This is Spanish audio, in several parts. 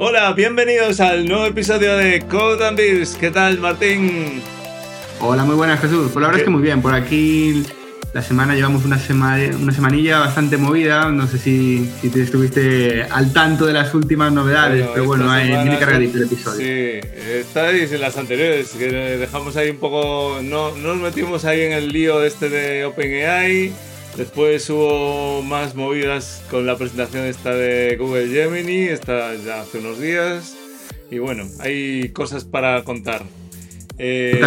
Hola, bienvenidos al nuevo episodio de Code and Beers. ¿Qué tal, Martín? Hola, muy buenas, Jesús. Pues la verdad es que muy bien. Por aquí la semana llevamos una, semana, una semanilla bastante movida. No sé si, si te estuviste al tanto de las últimas novedades, pero bueno, hay, viene cargadito el episodio. Sí, estáis en las anteriores, que dejamos ahí un poco. No, no nos metimos ahí en el lío este de OpenAI. Después hubo más movidas con la presentación esta de Google Gemini, esta ya hace unos días. Y bueno, hay cosas para contar. Eh,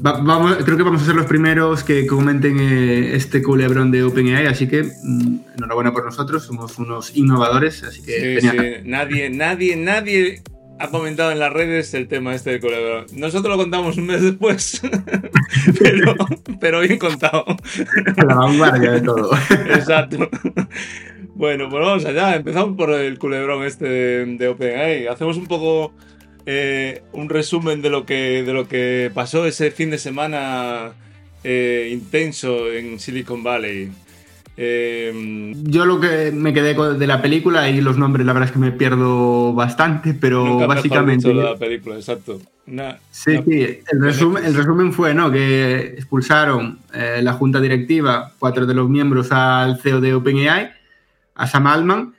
vamos, creo que vamos a ser los primeros que comenten eh, este culebrón de OpenAI, así que mm, enhorabuena por nosotros, somos unos innovadores, así que... Sí, sí. Nadie, nadie, nadie ha comentado en las redes el tema este de culebrón. Nosotros lo contamos un mes después, pero, pero, bien contado. La vanguardia de todo. Exacto. Bueno, pues vamos allá. Empezamos por el culebrón este de, de OpenAI. Hacemos un poco eh, un resumen de lo, que, de lo que pasó ese fin de semana eh, intenso en Silicon Valley. Eh, Yo lo que me quedé de la película y los nombres, la verdad es que me pierdo bastante, pero básicamente. la película, exacto. sí, sí. El resumen, el resumen fue ¿no? que expulsaron la junta directiva, cuatro de los miembros al CEO de OpenAI, a Sam Altman,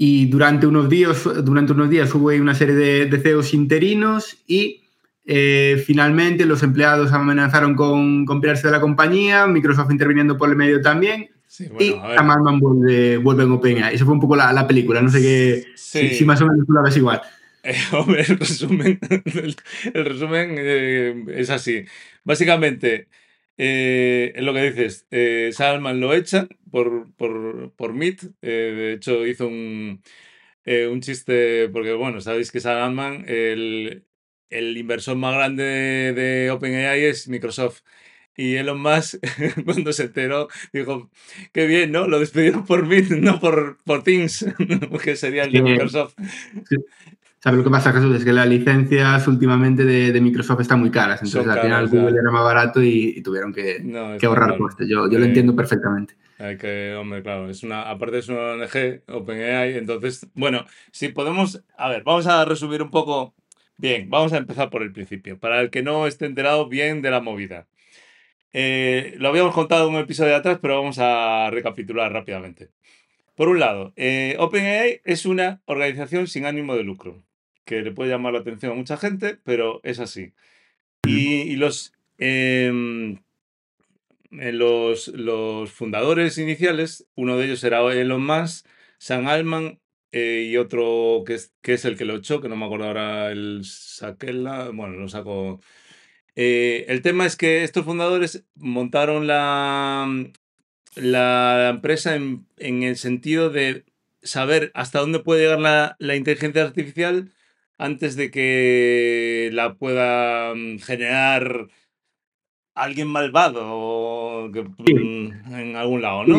y durante unos días, durante unos días hubo una serie de, CEOs interinos y eh, finalmente los empleados amenazaron con, con pirarse de la compañía, Microsoft interviniendo por el medio también. Y Sam Altman vuelve, vuelve en OpenAI. Esa fue un poco la, la película. No sé qué, si, más o menos tú la ves igual. Eh, hombre, el resumen, el, resumen eh, es así. Básicamente, eh, es lo que dices, eh, Salman lo echa por, por, por Meet. De hecho, hizo un, un chiste, porque bueno, sabéis que Salman, el, el inversor más grande de, OpenAI es Microsoft. Y Elon Musk, cuando se enteró, dijo, qué bien, ¿no? Lo despidieron por Meet, no por, por Teams, que sería el de Microsoft. ¿Sabes lo que pasa, Jesús? Es que las licencias últimamente de, Microsoft están muy caras. Entonces, al final Google era más barato y, tuvieron que, ahorrar costes. Yo, yo lo entiendo perfectamente. Que, hombre, claro, es una, aparte es una ONG, OpenAI, entonces, bueno, si podemos, a ver, vamos a resumir un poco. Bien, vamos a empezar por el principio, para el que no esté enterado bien de la movida. Eh, lo habíamos contado en un episodio de atrás, pero vamos a recapitular rápidamente. Por un lado, eh, OpenAI es una organización sin ánimo de lucro que le puede llamar la atención a mucha gente, pero es así. Y, los, em, eh, los, los, fundadores iniciales, uno de ellos era Elon Musk, Sam Altman y otro que es, que es el que lo echó, que no me acuerdo ahora, el Saquela, bueno, lo sacó. Eh, el tema es que estos fundadores montaron la, la empresa en, en, el sentido de saber hasta dónde puede llegar la, la inteligencia artificial antes de que la pueda mm, generar alguien malvado o mm, en algún lado, ¿no?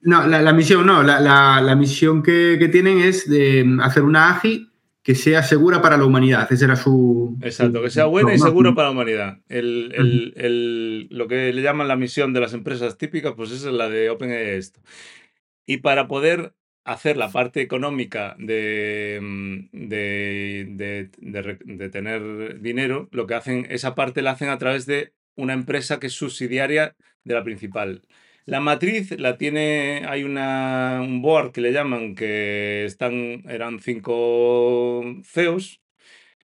no, la, misión no, la, misión que, tienen es de mm, hacer una AGI que sea segura para la humanidad. Ese era su... Exacto, que sea buena y segura para la humanidad. lo que le llaman la misión de las empresas típicas, pues esa es la de OpenAI esto. Y para poder hacer la parte económica mm, de, de, tener dinero, lo que hacen, esa parte la hacen a través de una empresa que es subsidiaria de la principal. La matriz la tiene, hay una, un board que le llaman, que están, eran cinco CEOs,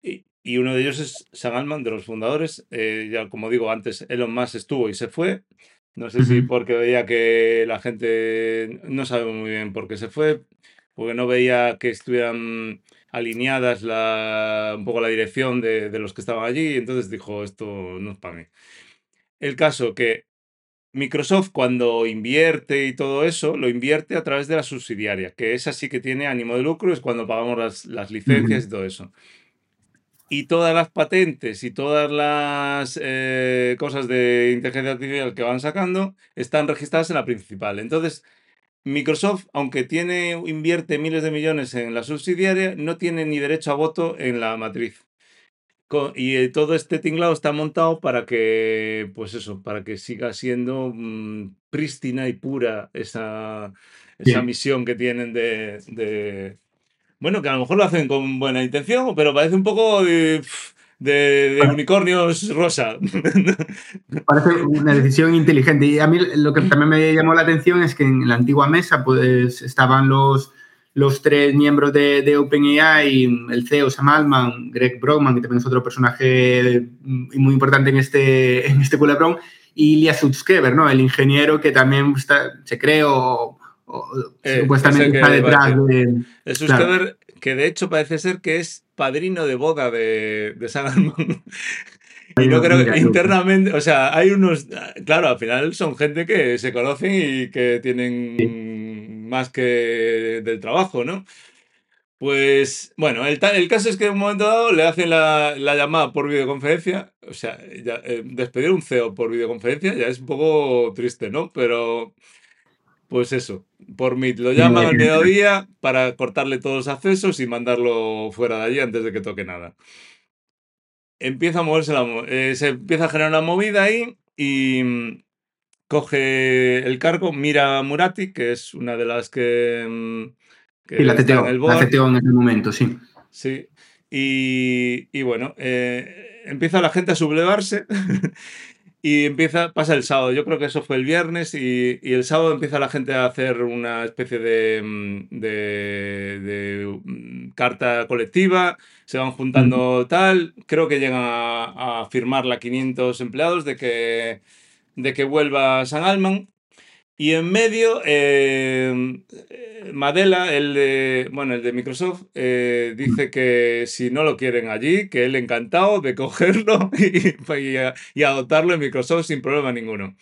y, y uno de ellos es Sam Altman, de los fundadores. Eh, ya como digo, antes Elon Musk estuvo y se fue. No sé si porque veía que la gente no sabe muy bien por qué se fue, porque no veía que estuvieran alineadas la, un poco la dirección de, de los que estaban allí, y entonces dijo, esto no es para mí. El caso que Microsoft cuando invierte y todo eso, lo invierte a través de la subsidiaria, que esa sí que tiene ánimo de lucro, es cuando pagamos las, las licencias y todo eso y todas las patentes y todas las eh, cosas de inteligencia artificial que van sacando están registradas en la principal. Entonces, Microsoft, aunque tiene, invierte miles de millones en la subsidiaria, no tiene ni derecho a voto en la matriz. Y eh, todo este tinglado está montado para que, pues eso, para que siga siendo mm, prístina y pura esa, esa misión que tienen de, bueno, que a lo mejor lo hacen con buena intención, pero parece un poco de, de, unicornios rosa. Parece una decisión inteligente. Y a mí lo que también me llamó la atención es que en la antigua mesa pues estaban los, los tres miembros de, de OpenAI, el CEO Sam Altman, Greg Brockman, que también es otro personaje muy importante en este, en este culebrón, y Ilya Sutskever, ¿no? El ingeniero que también está, se cree o, eh, supuestamente está detrás de... Sutskever, que de hecho parece ser que es padrino de boda de, de Sam Y no creo que internamente, o sea, hay unos, claro, al final son gente que se conocen y que tienen más que del trabajo, ¿no? Pues bueno, el, el, caso es que en un momento dado le hacen la, llamada por videoconferencia. O sea, eh, despedir un CEO por videoconferencia ya es un poco triste, ¿no? Pero pues eso, por Meet lo llaman al mediodía para cortarle todos los accesos y mandarlo fuera de allí antes de que toque nada. Empieza a moverse la. Eh, se empieza a generar una movida ahí y mm, coge el cargo, mira a Murati, que es una de las que mm, y la CTO, en la CTO en ese momento, sí. Sí. Y, y bueno, eh, empieza la gente a sublevarse y empieza, pasa el sábado. Yo creo que eso fue el viernes y, y el sábado empieza la gente a hacer una especie de, mm, de, de mm, carta colectiva, se van juntando tal. Creo que llegan a, a firmar la 500 empleados de que, de que vuelva San Alman. Y en medio, eh, Madela, el de, bueno, el de Microsoft, eh, dice que si no lo quieren allí, que él encantado de cogerlo y, adoptarlo en Microsoft sin problema ninguno.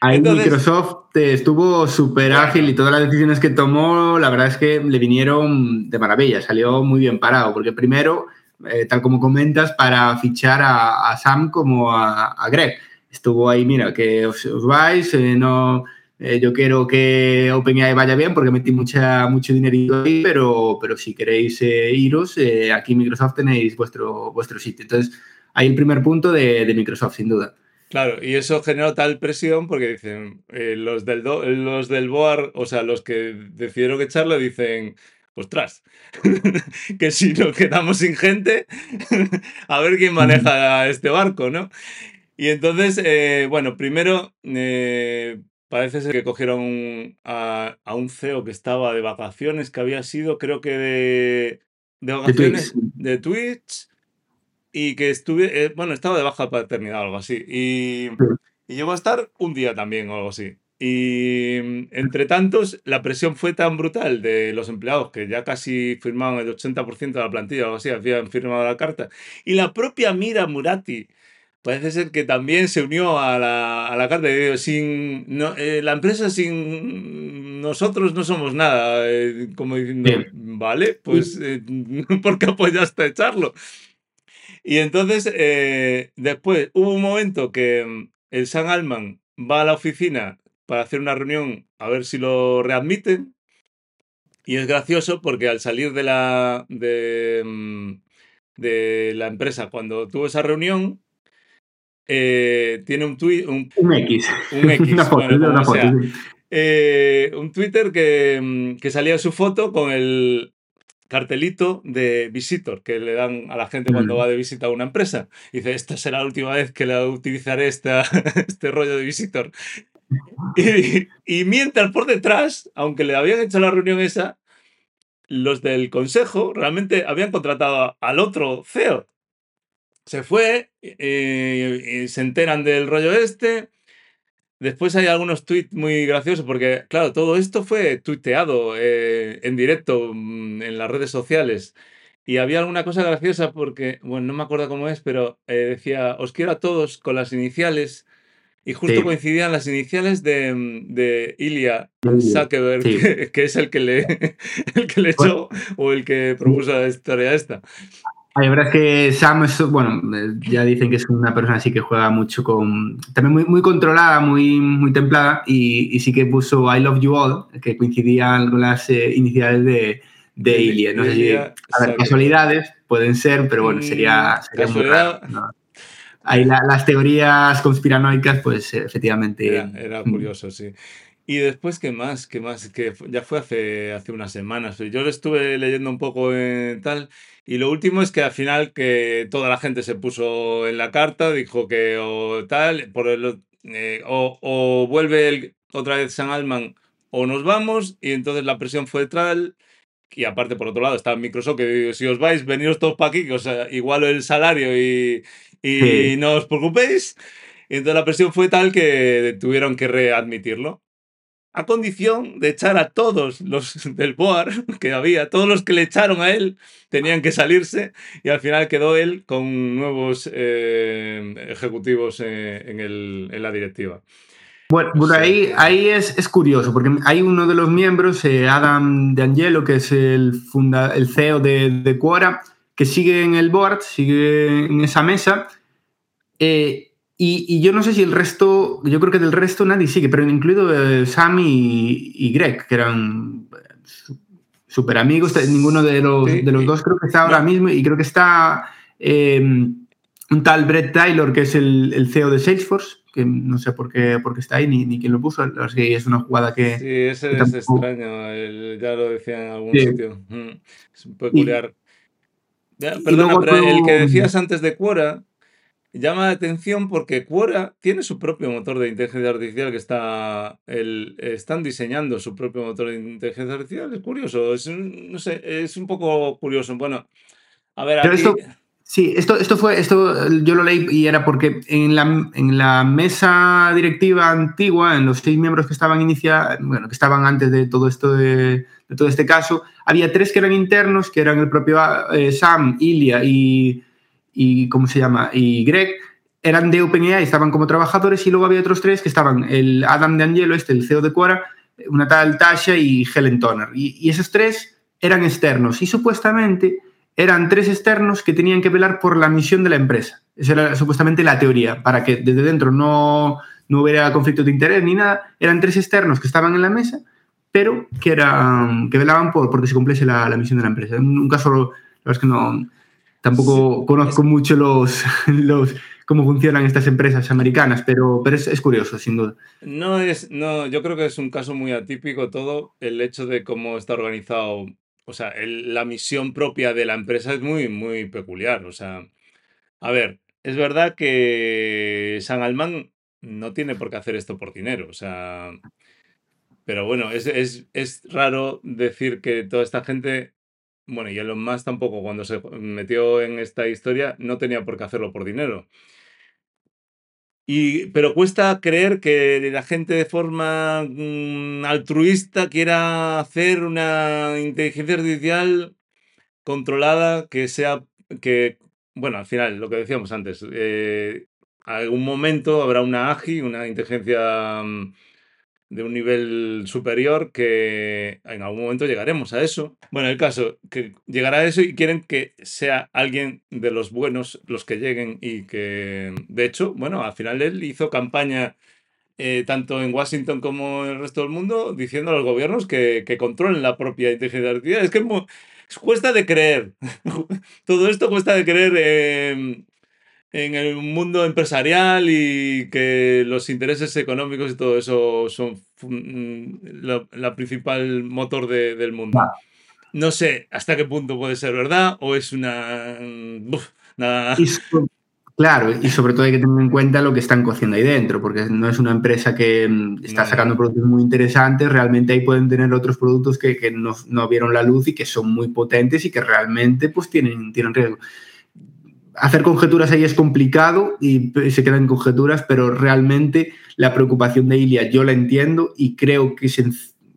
Ahí Microsoft estuvo súper ágil y todas las decisiones que tomó, la verdad es que le vinieron de maravilla, salió muy bien parado, porque primero, eh, tal como comentas, para fichar a, Sam como a, Greg. Estuvo ahí, mira, que os, os vais, no eh, yo quiero que OpenAI vaya bien porque metí mucha, mucho dinero ahí, pero, pero si queréis eh, iros, eh, aquí Microsoft tenéis vuestro, vuestro sitio. Entonces, hay el primer punto de, de, Microsoft, sin duda. Claro, y eso generó tal presión porque dicen, los, del los del board, o sea, los que decidieron echarlo, dicen, ostras, que si nos quedamos sin gente, a ver quién maneja este barco, ¿no? Y entonces, bueno, primero Parece ser que cogieron a, un CEO que estaba de vacaciones, que había sido, creo que de, de vacaciones de Twitch, y que estuve, eh, bueno, estaba de baja paternidad o algo así. Y, y, llegó a estar un día también o algo así. Y entre tantos, la presión fue tan brutal de los empleados que ya casi firmaban el 80% de la plantilla o algo así, habían firmado la carta. Y la propia Mira Murati parece ser que también se unió a la, a la carta. de sin, no, eh, la empresa sin nosotros no somos nada. Eh, como diciendo, vale, pues eh, ¿por qué apoyaste a echarlo? Y entonces, después hubo un momento que mm, el San Alman va a la oficina para hacer una reunión a ver si lo readmiten. Y es gracioso porque al salir de la, de, mm, de la empresa, cuando tuvo esa reunión, eh, tiene un tweet. Un, X. Un X. Eh, un Twitter que, mm, que, salía su foto con el cartelito de visitor que le dan a la gente cuando va de visita a una empresa. dice, esta será la última vez que la utilizaré esta, este rollo de visitor. Y, y mientras por detrás, aunque le habían hecho la reunión esa, los del consejo realmente habían contratado al otro CEO se fue, eh, y se enteran del rollo este. Después hay algunos tweets muy graciosos porque, claro, todo esto fue tuiteado eh, en directo mm, en las redes sociales. Y había alguna cosa graciosa porque, bueno, no me acuerdo cómo es, pero eh, decía, os quiero a todos con las iniciales. Y justo coincidían las iniciales de, mm, de Ilya Zuckerberg, que, es el que le, el que le echó o el que propuso la historia esta. La verdad es que Sam, es, bueno, ya dicen que es una persona así que juega mucho con. También muy, muy controlada, muy, muy templada, y, sí que puso I Love You All, que coincidían con las eh, iniciales de, de Ilya. No sé si. A ver, casualidades pueden ser, pero bueno, sería, sería muy raro. Ahí las teorías conspiranoicas, pues efectivamente. Era, curioso, sí. Y después, ¿qué más? ¿Qué más? Que ya fue hace, hace unas semanas. Yo lo estuve leyendo un poco en tal. Y lo último es que al final que toda la gente se puso en la carta, dijo que o tal, por el, eh, o, o, vuelve el, otra vez San Alman o nos vamos. Y entonces la presión fue tal. Y aparte, por otro lado, está Microsoft que si os vais, veniros todos para aquí, que os igualo el salario y, y no os preocupéis. Y entonces la presión fue tal que tuvieron que readmitirlo a condición de echar a todos los del BOAR que había, todos los que le echaron a él tenían que salirse y al final quedó él con nuevos eh, ejecutivos eh, en, el, en, la directiva. Bueno, por ahí, ahí es, es, curioso, porque hay uno de los miembros, eh, Adam De Angelo, que es el, funda, el CEO de, de Quora, que sigue en el board, sigue en esa mesa. Eh, y, yo no sé si el resto, yo creo que del resto nadie sigue, pero incluido eh, Sammy y, Greg, que eran súper amigos, ninguno de los, de los dos creo que está ahora mismo y creo que está em, un tal Brett Taylor, que es el, el, CEO de Salesforce, que no sé por qué, por qué está ahí ni, ni quién lo puso, que es una jugada que... Sí, ese es extraño, ya lo decía en algún sitio, mm, es peculiar. perdona, pero el que decías antes de Quora llama la atención porque Quora tiene su propio motor de inteligencia artificial que está. El, están diseñando su propio motor de inteligencia artificial. Es curioso, es, no sé, es un poco curioso. Bueno, a ver, aquí... esto, sí, esto, esto fue, esto yo lo leí y era porque en la, en la mesa directiva antigua, en los seis miembros que estaban inicia, bueno, que estaban antes de todo esto de, de, todo este caso, había tres que eran internos, que eran el propio eh, Sam, Ilya y y ¿cómo se llama? Y Greg eran de OpenAI, estaban como trabajadores y luego había otros tres que estaban el Adam de Angelo, este, el CEO de Quora, una tal Tasha y Helen Toner. Y, esos tres eran externos y supuestamente eran tres externos que tenían que velar por la misión de la empresa. Esa era supuestamente la teoría, para que desde dentro no, no hubiera conflicto de interés ni nada. Eran tres externos que estaban en la mesa, pero que, eran, que velaban por porque se cumpliese la, la misión de la empresa. En un caso, la verdad es que no, Tampoco conozco mucho los, los, cómo funcionan estas empresas americanas, pero, pero es, curioso, sin duda. No es, no, yo creo que es un caso muy atípico todo el hecho de cómo está organizado. O sea, la misión propia de la empresa es muy, muy peculiar. O sea, a ver, es verdad que San Alman no tiene por qué hacer esto por dinero. O sea, pero bueno, es, es, es raro decir que toda esta gente bueno, y Elon Musk tampoco, cuando se metió en esta historia, no tenía por qué hacerlo por dinero. Y, pero cuesta creer que la gente de forma mm, altruista quiera hacer una inteligencia artificial controlada que sea, que, bueno, al final, lo que decíamos antes, eh, algún momento habrá una AGI, una inteligencia mm, de un nivel superior que en algún momento llegaremos a eso. Bueno, el caso, que llegará a eso y quieren que sea alguien de los buenos los que lleguen y que, de hecho, bueno, al final él hizo campaña eh, tanto en Washington como en el resto del mundo diciendo a los gobiernos que, que controlen la propia inteligencia artificial. Es que cuesta de creer. Todo esto cuesta de creer. Eh, en el mundo empresarial y que los intereses económicos y todo eso son mm, la, principal motor del mundo. No sé hasta qué punto puede ser verdad o es una... Mm, claro, y sobre todo hay que tener en cuenta lo que están cociendo ahí dentro, porque no es una empresa que mm, está sacando productos muy interesantes, realmente ahí pueden tener otros productos que, que no, no, vieron la luz y que son muy potentes y que realmente pues tienen, tienen riesgo hacer conjeturas ahí es complicado y se quedan conjeturas, pero realmente la preocupación de Ilia yo la entiendo y creo que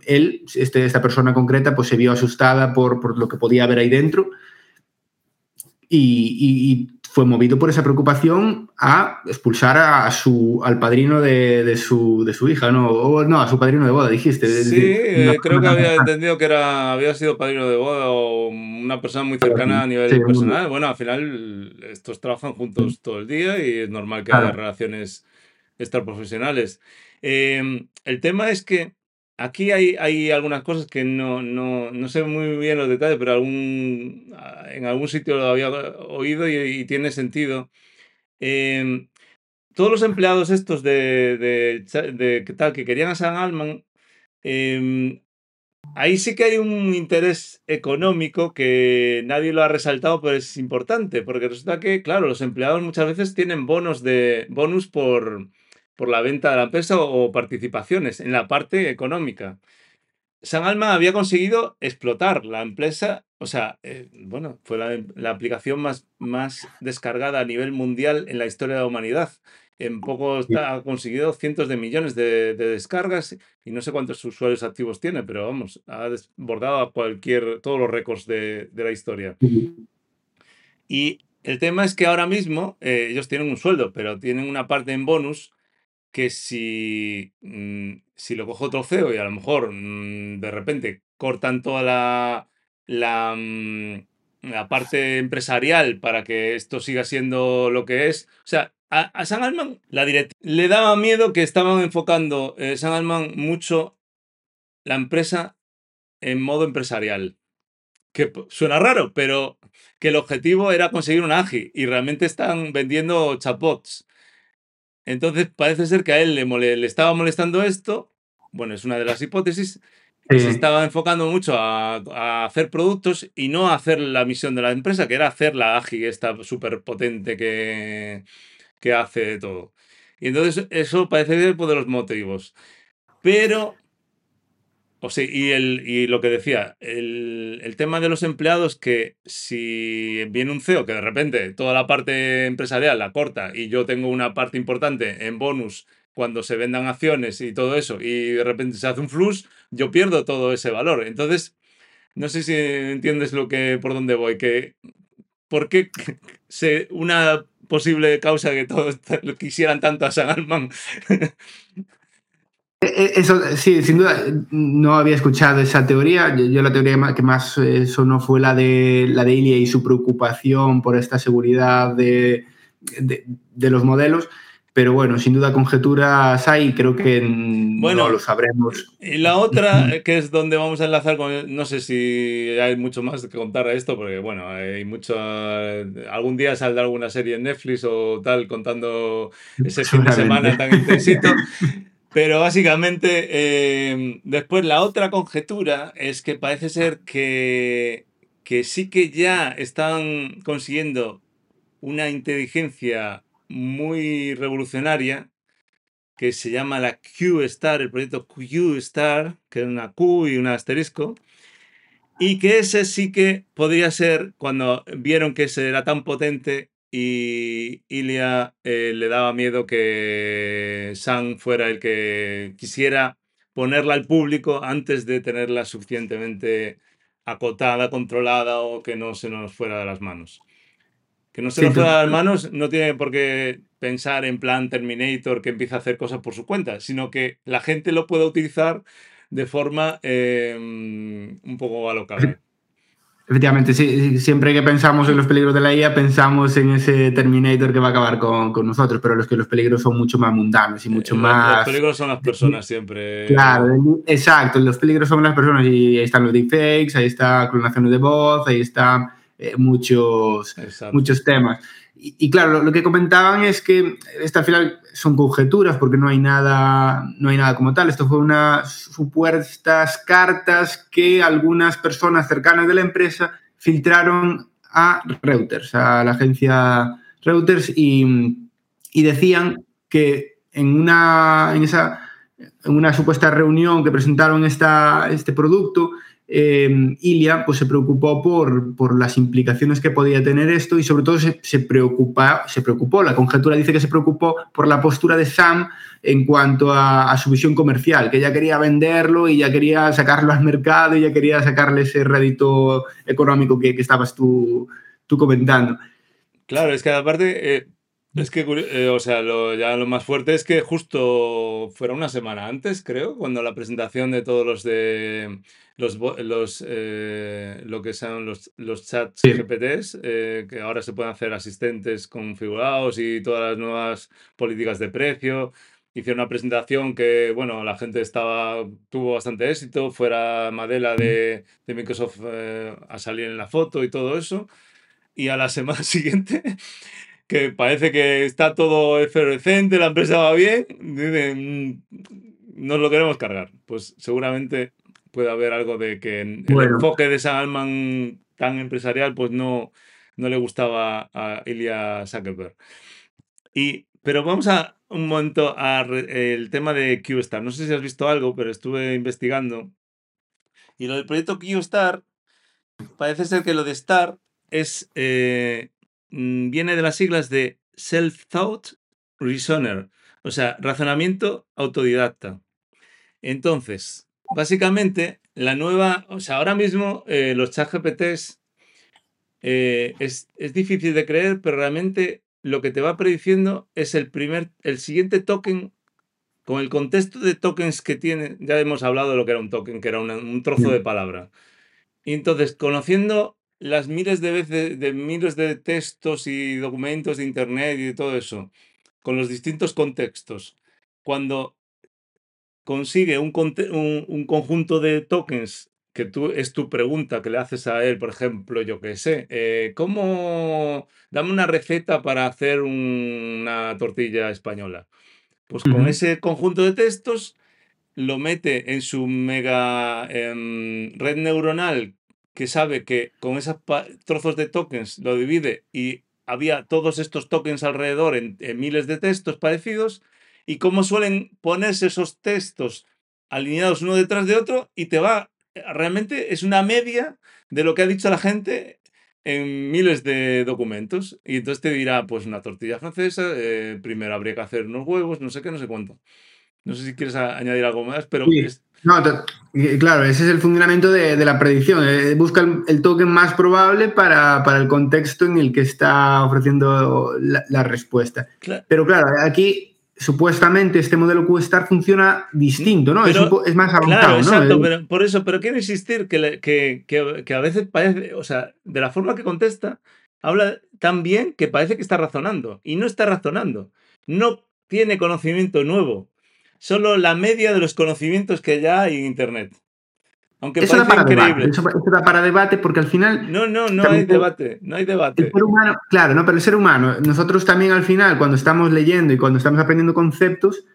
él, este, esta persona concreta, pues se vio asustada por, por lo que podía haber ahí dentro. Y, fue movido por esa preocupación a expulsar a, su, al padrino de, su, de su hija, ¿no? O, no, a su padrino de boda, dijiste. Sí, eh, creo que había entendido que era, había sido padrino de boda o una persona muy cercana a nivel personal. Bueno, al final estos trabajan juntos todo el día y es normal que haya relaciones extraprofesionales. Eh, el tema es que Aquí hay, hay algunas cosas que no, no, no, sé muy bien los detalles, pero algún, ah, en algún sitio lo había oído y, tiene sentido. Em, todos los empleados estos de, de, de, tal que querían a San Alman Em, ahí sí que hay un interés económico que nadie lo ha resaltado, pero es importante, porque resulta que, claro, los empleados muchas veces tienen bonos de bonus por, por la venta de la empresa o, participaciones en la parte económica. San Alma había conseguido explotar la empresa, o sea, eh, bueno, fue la, aplicación más, más descargada a nivel mundial en la historia de la humanidad. En poco ha conseguido cientos de millones de, descargas y no sé cuántos usuarios activos tiene, pero vamos, ha desbordado a cualquier, todos los récords de, la historia. Y el tema es que ahora mismo eh, ellos tienen un sueldo, pero tienen una parte en bonus que si, mm, si lo cojo otro CEO y a lo mejor mm, de repente cortan toda la, la, mm, la, parte empresarial para que esto siga siendo lo que es. O sea, a, San Alman la le daba miedo que estaban enfocando eh, San Alman mucho la empresa en modo empresarial. Que suena raro, pero que el objetivo era conseguir un AGI y realmente están vendiendo chapots. Entonces parece ser que a él le, le estaba molestando esto. Bueno, es una de las hipótesis. Se estaba enfocando mucho a, hacer productos y no a hacer la misión de la empresa, que era hacer la AGI, esta súper potente que, que hace todo. Y entonces eso parece ser de los motivos. Pero o sea, y, el, y lo que decía, el, el, tema de los empleados, que si viene un CEO que de repente toda la parte empresarial la corta y yo tengo una parte importante en bonus cuando se vendan acciones y todo eso, y de repente se hace un flux, yo pierdo todo ese valor. Entonces, no sé si entiendes lo que por dónde voy, que ¿por qué una posible causa que todos quisieran tanto a San eso, sí, sin duda, no había escuchado esa teoría. Yo, la teoría que más eh, sonó fue la de, la de Ilia y su preocupación por esta seguridad de, de, los modelos. Pero bueno, sin duda conjeturas hay, creo que bueno, no lo sabremos. Y la otra, que es donde vamos a enlazar con, no sé si hay mucho más que contar a esto, porque bueno, hay mucho, algún día saldrá alguna serie en Netflix o tal contando ese fin de semana tan intensito. Pero básicamente, em, después la otra conjetura es que parece ser que, que sí que ya están consiguiendo una inteligencia muy revolucionaria que se llama la Q-Star, el proyecto Q-Star, que es una Q y un asterisco, y que ese sí que podría ser, cuando vieron que ese era tan potente, y Ilia eh, le daba miedo que Sam fuera el que quisiera ponerla al público antes de tenerla suficientemente acotada, controlada o que no se nos fuera de las manos. Que no se nos fuera de las manos no tiene por qué pensar en plan Terminator que empieza a hacer cosas por su cuenta, sino que la gente lo pueda utilizar de forma em, un poco alocada. Efectivamente, sí, siempre que pensamos en los peligros de la IA, pensamos en ese Terminator que va a acabar con, con nosotros, pero los que los peligros son mucho más mundanos y mucho más... Los peligros son las personas siempre. Claro, exacto, los peligros son las personas y ahí están los deepfakes, ahí está clonación de voz, ahí están eh, muchos, muchos temas. Y, claro, lo, que comentaban es que esta al final son conjeturas porque no hay nada, no hay nada como tal. Esto fue unas supuestas cartas que algunas personas cercanas de la empresa filtraron a Reuters, a la agencia Reuters, y, y decían que en una, en esa, en una supuesta reunión que presentaron esta, este producto, eh, Ilia pues, se preocupó por, por, las implicaciones que podía tener esto y sobre todo se, se, preocupa, se preocupó, la conjetura dice que se preocupó por la postura de Sam en cuanto a, su visión comercial, que ella quería venderlo y ya quería sacarlo al mercado y ya quería sacarle ese rédito económico que, que estabas tú, tú, comentando. Claro, es que aparte, eh, es que, eh, o sea, lo, ya lo más fuerte es que justo fuera una semana antes, creo, cuando la presentación de todos los de los, los eh, lo que son los, los chats GPTs, eh, que ahora se pueden hacer asistentes configurados y todas las nuevas políticas de precio. Hicieron una presentación que, bueno, la gente estaba, tuvo bastante éxito, fuera Madela de, de Microsoft a salir en la foto y todo eso. Y a la semana siguiente que parece que está todo efervescente, la empresa va bien. nos lo queremos cargar. Pues seguramente puede haber algo de que el enfoque de San Alman tan empresarial, pues no, no le gustaba a Ilya Zuckerberg. Y, pero vamos a un momento al tema de QStar. No sé si has visto algo, pero estuve investigando. Y lo del proyecto QStar, parece ser que lo de Star es, eh, mm, viene de las siglas de Self-Thought Reasoner, o sea, razonamiento autodidacta. Entonces, básicamente, la nueva, o sea, ahora mismo eh, los chat GPTs eh, es, es, difícil de creer, pero realmente lo que te va prediciendo es el primer, el siguiente token con el contexto de tokens que tiene. Ya hemos hablado de lo que era un token, que era un trozo de palabra. Y entonces, conociendo las miles de veces, de miles de textos y documentos de internet y de todo eso, con los distintos contextos, cuando consigue un, un, conjunto de tokens que tú, es tu pregunta que le haces a él, por ejemplo, yo qué sé, eh, ¿cómo dame una receta para hacer una tortilla española? Pues con ese conjunto de textos lo mete en su mega em, red neuronal que sabe que con esos trozos de tokens lo divide y había todos estos tokens alrededor en miles de textos parecidos y cómo suelen ponerse esos textos alineados uno detrás de otro y te va, realmente es una media de lo que ha dicho la gente en miles de documentos. Y entonces te dirá, pues una tortilla francesa, eh, primero habría que hacer unos huevos, no sé qué, no sé cuánto. No sé si quieres añadir algo más, pero... No, claro, ese es el funcionamiento de, la predicción. Eh, busca el, token más probable para, el contexto en el que está ofreciendo la, respuesta. Pero claro, aquí supuestamente este modelo QStar funciona distinto, ¿no? es, más avanzado. Claro, exacto, pero por eso, pero quiero insistir que, que, a veces parece, o sea, de la forma que contesta, habla tan bien que parece que está razonando. Y no está razonando. No tiene conocimiento nuevo. Solo la media de los conocimientos que ya hay en Internet. Aunque eso parece increíble. eso, da para debate porque al final. No, no, no hay debate. No hay debate. El ser humano, claro, no, pero el ser humano, nosotros también al final, cuando estamos leyendo y cuando estamos aprendiendo conceptos,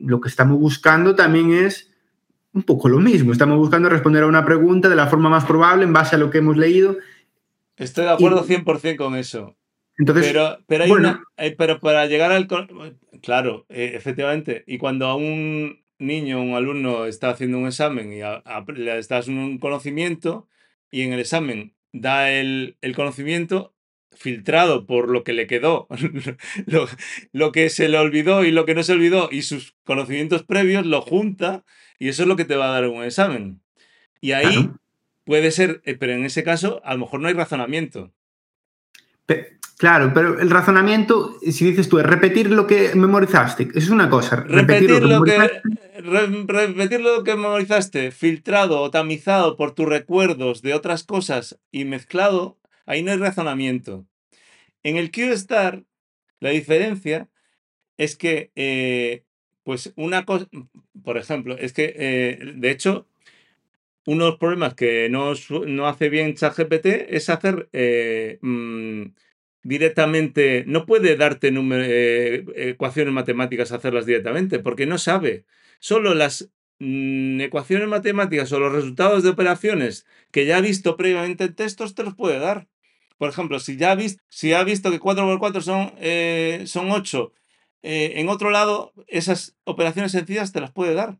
lo que estamos buscando también es un poco lo mismo. Estamos buscando responder a una pregunta de la forma más probable en base a lo que hemos leído. Estoy de acuerdo 100% con eso. Entonces, pero, pero, hay una, eh, pero para llegar al... Claro, eh, efectivamente. Y cuando a un niño, un alumno está haciendo un examen y le das un conocimiento y en el examen da el, conocimiento filtrado por lo que le quedó, lo, que se le olvidó y lo que no se olvidó y sus conocimientos previos lo junta y eso es lo que te va a dar un examen. Y ahí puede ser, eh, pero en ese caso a lo mejor no hay razonamiento. Claro, pero el razonamiento, si dices tú, es repetir lo que memorizaste, es una cosa. Repetir, lo, que, repetir lo que memorizaste, filtrado o tamizado por tus recuerdos de otras cosas y mezclado, ahí no hay razonamiento. En el QStar, la diferencia es que, eh, pues una cosa, por ejemplo, es que, eh, de hecho, uno de los problemas que no, no hace bien ChatGPT es hacer eh, mm, directamente, no puede darte eh, ecuaciones matemáticas, hacerlas directamente, porque no sabe. Solo las mm, ecuaciones matemáticas o los resultados de operaciones que ya ha visto previamente en textos te los puede dar. Por ejemplo, si ya ha visto, si ha visto que 4 por 4 son, eh, son 8, eh, en otro lado, esas operaciones sencillas te las puede dar.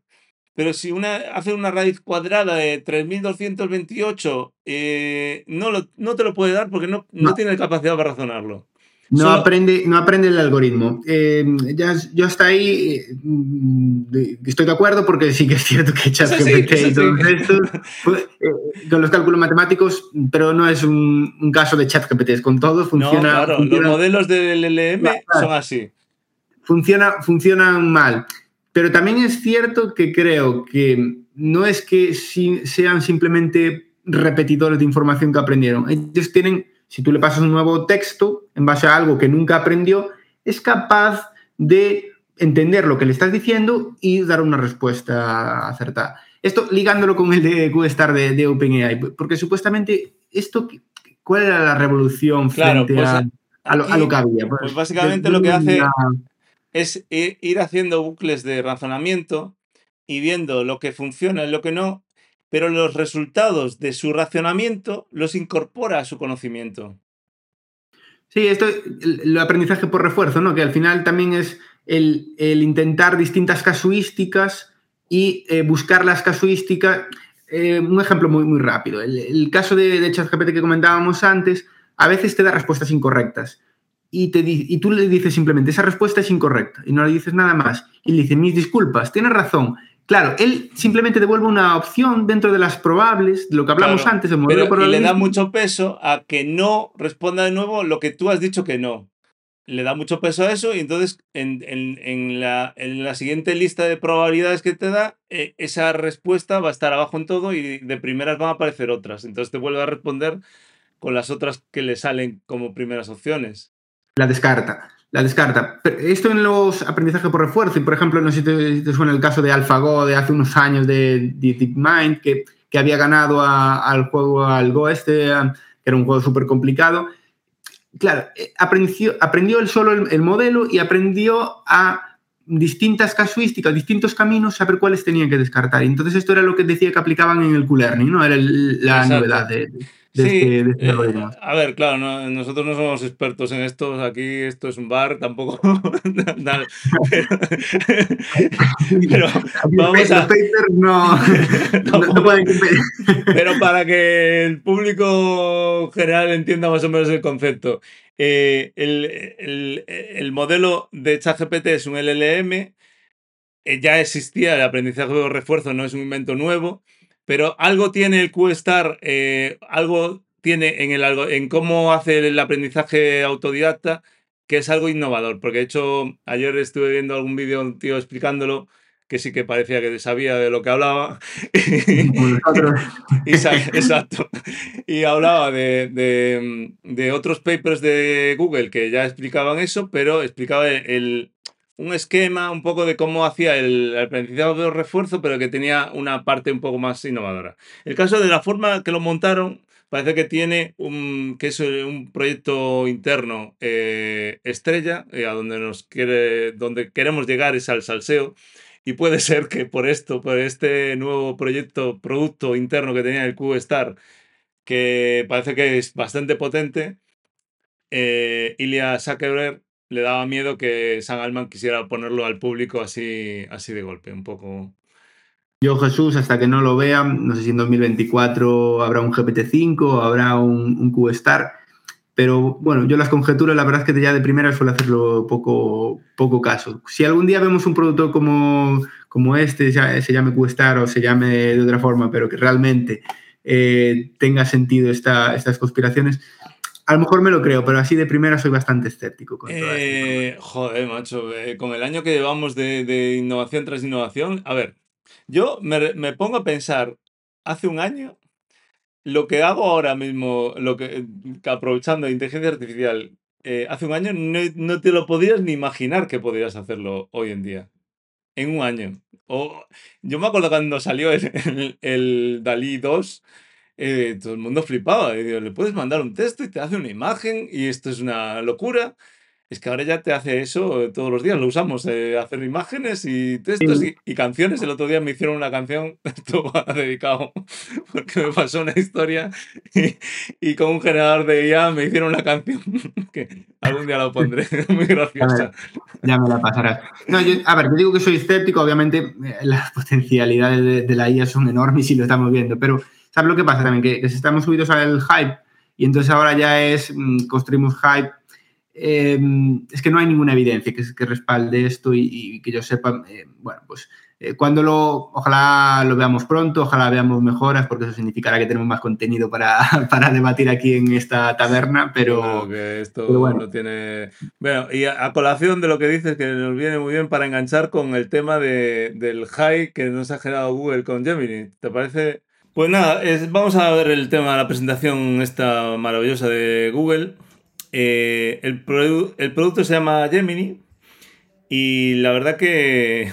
Pero si una, hace una raíz cuadrada de 3228, eh, no, no te lo puede dar porque no, no, tiene capacidad para razonarlo. No, aprende, no aprende el algoritmo. Eh, ya, yo hasta ahí eh, estoy de acuerdo porque sí que es cierto que ChatGPT y todo esto pues, con los cálculos matemáticos, pero no es un, caso de ChatGPT, es con todo funciona. No, claro, los modelos del LLM son así. Funciona, funcionan mal. Pero también es cierto que creo que no es que sean simplemente repetidores de información que aprendieron. Ellos tienen, si tú le pasas un nuevo texto en base a algo que nunca aprendió, es capaz de entender lo que le estás diciendo y dar una respuesta acertada. Esto ligándolo con el de QStar de, OpenAI, porque supuestamente esto, ¿cuál era la revolución frente pues, a, lo, que había? Pues, pues básicamente lo que hace es ir haciendo bucles de razonamiento y viendo lo que funciona y lo que no, pero los resultados de su racionamiento los incorpora a su conocimiento. Sí, esto el aprendizaje por refuerzo, ¿no? Que al final también es el, intentar distintas casuísticas y eh, buscar las casuísticas. Eh, un ejemplo muy, muy rápido. El, caso de, de ChatGPT que comentábamos antes, a veces te da respuestas incorrectas. Y, te, y tú le dices simplemente, esa respuesta es incorrecta, y no le dices nada más. Y le dices, mis disculpas, tienes razón, Claro, él simplemente devuelve una opción dentro de las probables, de lo que hablamos antes, del modelo pero, Y le da mucho peso a que no responda de nuevo lo que tú has dicho que no. Le da mucho peso a eso y entonces en, la, en la, siguiente lista de probabilidades que te da, eh, esa respuesta va a estar abajo en todo y de primeras van a aparecer otras. Entonces te vuelve a responder con las otras que le salen como primeras opciones. La descarta la descarta. esto en los aprendizajes por refuerzo, y por ejemplo, no sé si te, suena el caso de AlphaGo de hace unos años de, DeepMind, que, que había ganado al juego, al Go este, que era un juego súper complicado. Claro, eh, aprendió, aprendió él solo el, modelo y aprendió a distintas casuísticas, distintos caminos, saber cuáles tenían que descartar. Y entonces esto era lo que decía que aplicaban en el Q-Learning, ¿no? Era la novedad de, sí, este, este eh, a ver, claro, nosotros no somos expertos en esto, aquí esto es un bar, tampoco. pero, vamos a. no, pero para que el público general entienda más o menos el concepto. Eh, el, modelo de ChatGPT es un LLM, eh, ya existía el aprendizaje de refuerzo, no es un invento nuevo pero algo tiene el QStar, eh, algo tiene en, el, en cómo hace el aprendizaje autodidacta, que es algo innovador. Porque de hecho, ayer estuve viendo algún vídeo de un tío explicándolo que sí que parecía que sabía de lo que hablaba. y, exacto. Y hablaba de, de, otros papers de Google que ya explicaban eso, pero explicaba el, un esquema un poco de cómo hacía el aprendizaje de refuerzo, pero que tenía una parte un poco más innovadora. El caso de la forma que lo montaron, parece que tiene un, que es un proyecto interno eh, estrella, eh, a donde, nos quiere, donde queremos llegar es al salseo. Y puede ser que por esto, por este nuevo proyecto, producto interno que tenía el QStar, que parece que es bastante potente, eh, Ilya le daba miedo que San Alman quisiera ponerlo al público así, así de golpe, un poco. Yo, Jesús, hasta que no lo vean, no sé si en 2024 habrá un GPT-5, habrá un, un QStar, pero bueno, yo las conjeturas, la verdad es que ya de primera suelo hacerlo poco, poco caso. Si algún día vemos un producto como, como este, se llame QStar o se llame de otra forma, pero que realmente eh, tenga sentido esta, estas conspiraciones, a lo mejor me lo creo, pero así de primera soy bastante escéptico. Con eh, joder, macho, eh, con el año que llevamos de, innovación tras innovación, a ver, yo me, pongo a pensar, hace un año, lo que hago ahora mismo, lo que, aprovechando inteligencia artificial, eh, hace un año no, te lo podías ni imaginar que podrías hacerlo hoy en día. En un año. O, yo me acuerdo cuando salió el, el Dalí 2, eh, todo el mundo flipaba. le puedes mandar un texto y te hace una imagen y esto es una locura. Es que ahora ya te hace eso todos los días, lo usamos, eh, hacer imágenes y textos y, canciones. El otro día me hicieron una canción, esto va dedicado porque me pasó una historia y, con un generador de IA me hicieron una canción que algún día la pondré, muy graciosa. Ya me la pasarás. a ver, te digo que soy escéptico, obviamente eh, las potencialidades de, de la IA son enormes y lo estamos viendo, pero ¿Sabes lo que pasa también? Que, estamos subidos al hype y entonces ahora ya es, mm, construimos hype. Eh, es que no hay ninguna evidencia que, que respalde esto y, que yo sepa, eh, bueno, pues eh, cuando lo, ojalá lo veamos pronto, ojalá veamos mejoras, porque eso significará que tenemos más contenido para, para debatir aquí en esta taberna, pero... que esto bueno. no tiene... Bueno, y a, colación de lo que dices, que nos viene muy bien para enganchar con el tema de, del hype que nos ha generado Google con Gemini. ¿Te parece pues nada, vamos a ver el tema de la presentación esta maravillosa de Google. Eh, el, producto se llama Gemini y la verdad que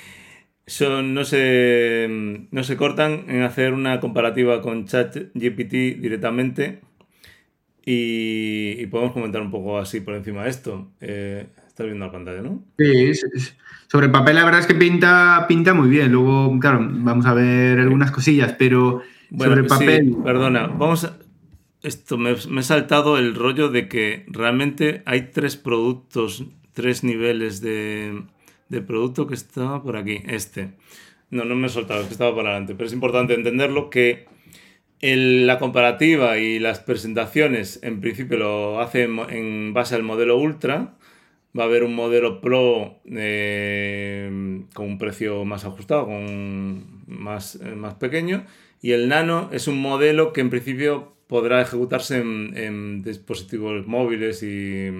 son, no, se, no se cortan en hacer una comparativa con ChatGPT directamente y, podemos comentar un poco así por encima de esto. Eh, Estás viendo la pantalla, ¿no? Sí, sobre el papel la verdad es que pinta, pinta muy bien. Luego, claro, vamos a ver algunas cosillas, pero sobre el papel... perdona, vamos a... Esto, me, he saltado el rollo de que realmente hay tres productos, tres niveles de, de producto que estaba por aquí. Este. No, no me he soltado, es que estaba por adelante. Pero es importante entenderlo que la comparativa y las presentaciones, en principio, lo hace en, base al modelo Ultra. Va a haber un modelo Pro eh, con un precio más ajustado, con más, eh, más pequeño. Y el Nano es un modelo que en principio podrá ejecutarse en, dispositivos móviles y,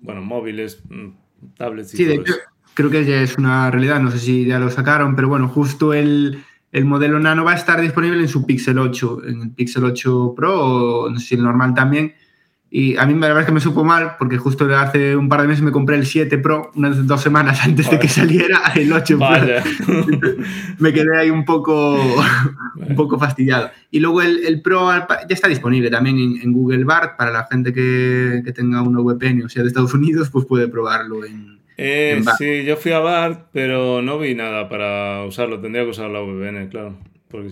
bueno, móviles, mm, tablets y Sí, de hecho, creo que ya es una realidad, no sé si ya lo sacaron, pero bueno, justo el, el modelo Nano va a estar disponible en su Pixel 8, en el Pixel 8 Pro o no sé si el normal también. Y a mí la verdad es que me supo mal porque justo hace un par de meses me compré el 7 Pro, unas dos semanas antes de que saliera el 8 Pro. me quedé ahí un poco, un poco fastidiado. Y luego el, el, Pro ya está disponible también en, Google Bart para la gente que, que, tenga una VPN o sea de Estados Unidos, pues puede probarlo en, eh, sí, yo fui a BART, pero no vi nada para usarlo. Tendría que usar la VPN, claro.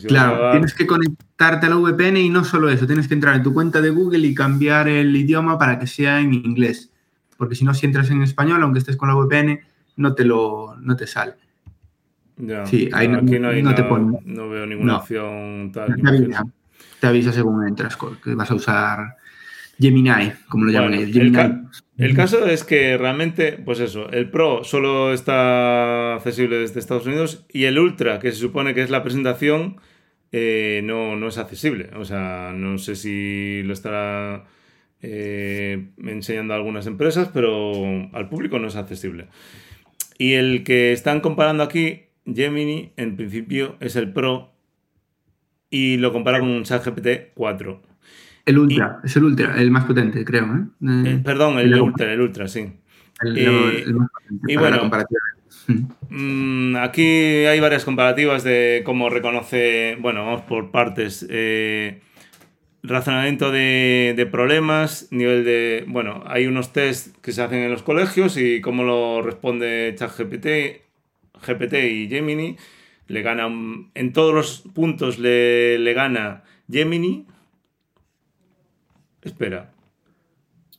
Claro, tienes que conectarte a la VPN y no solo eso, tienes que entrar en tu cuenta de Google y cambiar el idioma para que sea en inglés. Porque si no, si entras en español, aunque estés con la VPN, no te, lo, no te sale. Ya, sí, ahí no, aquí no, hay te pone. no veo ninguna opción tal. Te avisa, te avisa según entras que vas a usar Gemini, como lo llaman ellos. El, caso es que realmente, pues eso, el Pro solo está accesible desde Estados Unidos y el Ultra, que se supone que es la presentación, eh, no, no, es accesible. O sea, no sé si lo estará eh, enseñando a algunas empresas, pero al público no es accesible. Y el que están comparando aquí, Gemini, en principio es el Pro y lo compara con un ChatGPT 4. El Ultra, es el Ultra, el más potente, creo. ¿eh? eh perdón, el, Ultra, el Ultra, sí. El, eh, más potente y bueno, mm, aquí hay varias comparativas de cómo reconoce, bueno, vamos por partes. Eh, razonamiento de, de, problemas, nivel de. Bueno, hay unos test que se hacen en los colegios y cómo lo responde ChatGPT GPT y Gemini. Le gana. En todos los puntos le, le gana Gemini Espera.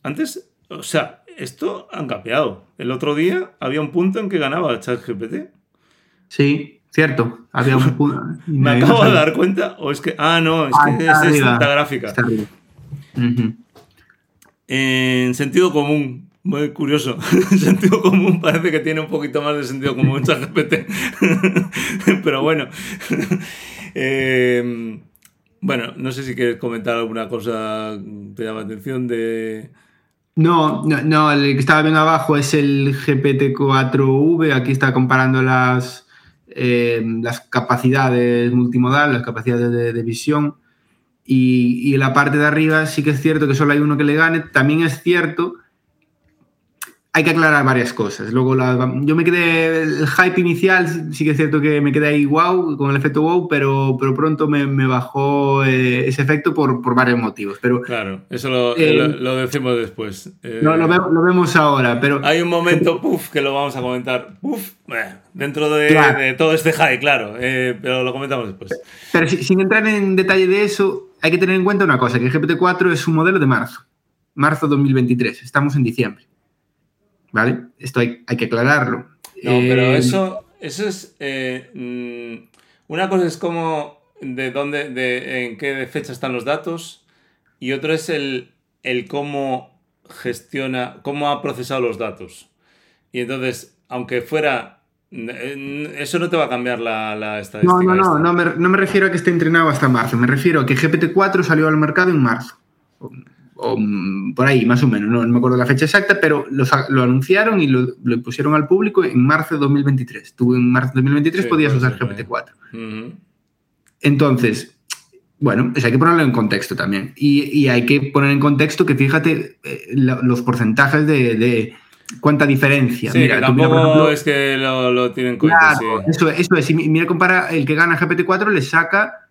Antes, o sea, esto han cambiado. El otro día había un punto en que ganaba el chat GPT. Sí, cierto. Había un punto. Me acabo de dar cuenta. O es que. Ah, no, es que es esta gráfica. En sentido común. Muy curioso. En sentido común parece que tiene un poquito más de sentido común ChatGPT. Pero bueno. eh, bueno, no sé si quieres comentar alguna cosa que te llama atención de... No, no, el que estaba bien abajo es el GPT-4V. Aquí está comparando las, eh, las capacidades multimodal, las capacidades de, visión. Y, y, la parte de arriba sí que es cierto que solo hay uno que le gane. También es cierto hay que aclarar varias cosas. Luego, yo me quedé, el hype inicial, sí que es cierto que me quedé ahí wow, con el efecto wow, pero, pero pronto me, bajó eh, ese efecto por, por, varios motivos. Pero, claro, eso lo, eh, lo, decimos después. Eh, no, lo, vemos ahora, pero... Hay un momento, puff, que lo vamos a comentar, puff, dentro de, todo este hype, claro, pero lo comentamos después. Pero sin entrar en detalle de eso, hay que tener en cuenta una cosa, que el GPT-4 es un modelo de marzo, marzo 2023, estamos en diciembre. ¿Vale? Esto hay, que aclararlo. No, pero eh, eso, eso es. Eh, mm, una cosa es como de dónde, de en qué fecha están los datos, y otro es el, el cómo gestiona, cómo ha procesado los datos. Y entonces, aunque fuera eh, eso no te va a cambiar la, la estadística. No, no, no, no me, no me, refiero a que esté entrenado hasta marzo, me refiero a que GPT-4 salió al mercado en marzo o mm, por ahí, más o menos, no, me acuerdo la fecha exacta, pero lo, anunciaron y lo, pusieron al público en marzo de 2023. Tú en marzo de 2023 podías usar GPT-4. Entonces, bueno, hay que ponerlo en contexto también. Y, hay que poner en contexto que fíjate eh, los porcentajes de, cuánta diferencia. Sí, mira, tampoco es que lo, tienen en cuenta. eso, eso es. mira, compara el que gana GPT-4 le saca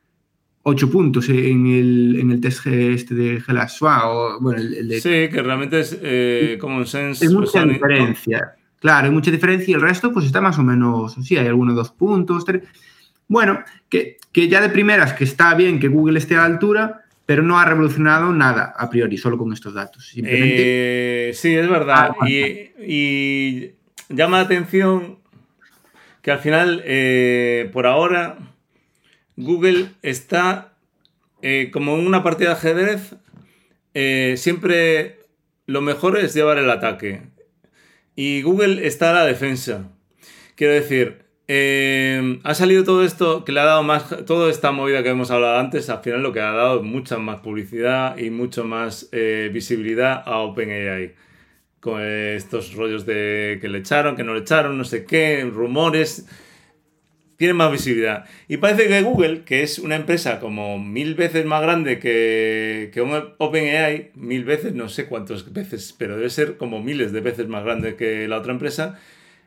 8 puntos en el, en el test este de Gelasua. O, bueno, el, de... Sí, que realmente es eh, Common Sense. Hay mucha diferencia. Claro, hay mucha diferencia y el resto pues está más o menos, sí, hay algunos dos puntos, tres. Bueno, que, que ya de primeras que está bien que Google esté a la altura, pero no ha revolucionado nada a priori, solo con estos datos. Simplemente... Eh, sí, es verdad. Ah, y, y, llama la atención que al final, eh, por ahora, Google está eh, como en una partida de ajedrez, eh, siempre lo mejor es llevar el ataque. Y Google está a la defensa. Quiero decir, eh, ha salido todo esto que le ha dado más, toda esta movida que hemos hablado antes, al final lo que ha dado mucha más publicidad y mucho más visibilidad a OpenAI. Con estos rollos de que le echaron, que no le echaron, no sé qué, rumores tiene más visibilidad. Y parece que Google, que es una empresa como mil veces más grande que, que OpenAI, mil veces, no sé cuántas veces, pero debe ser como miles de veces más grande que la otra empresa,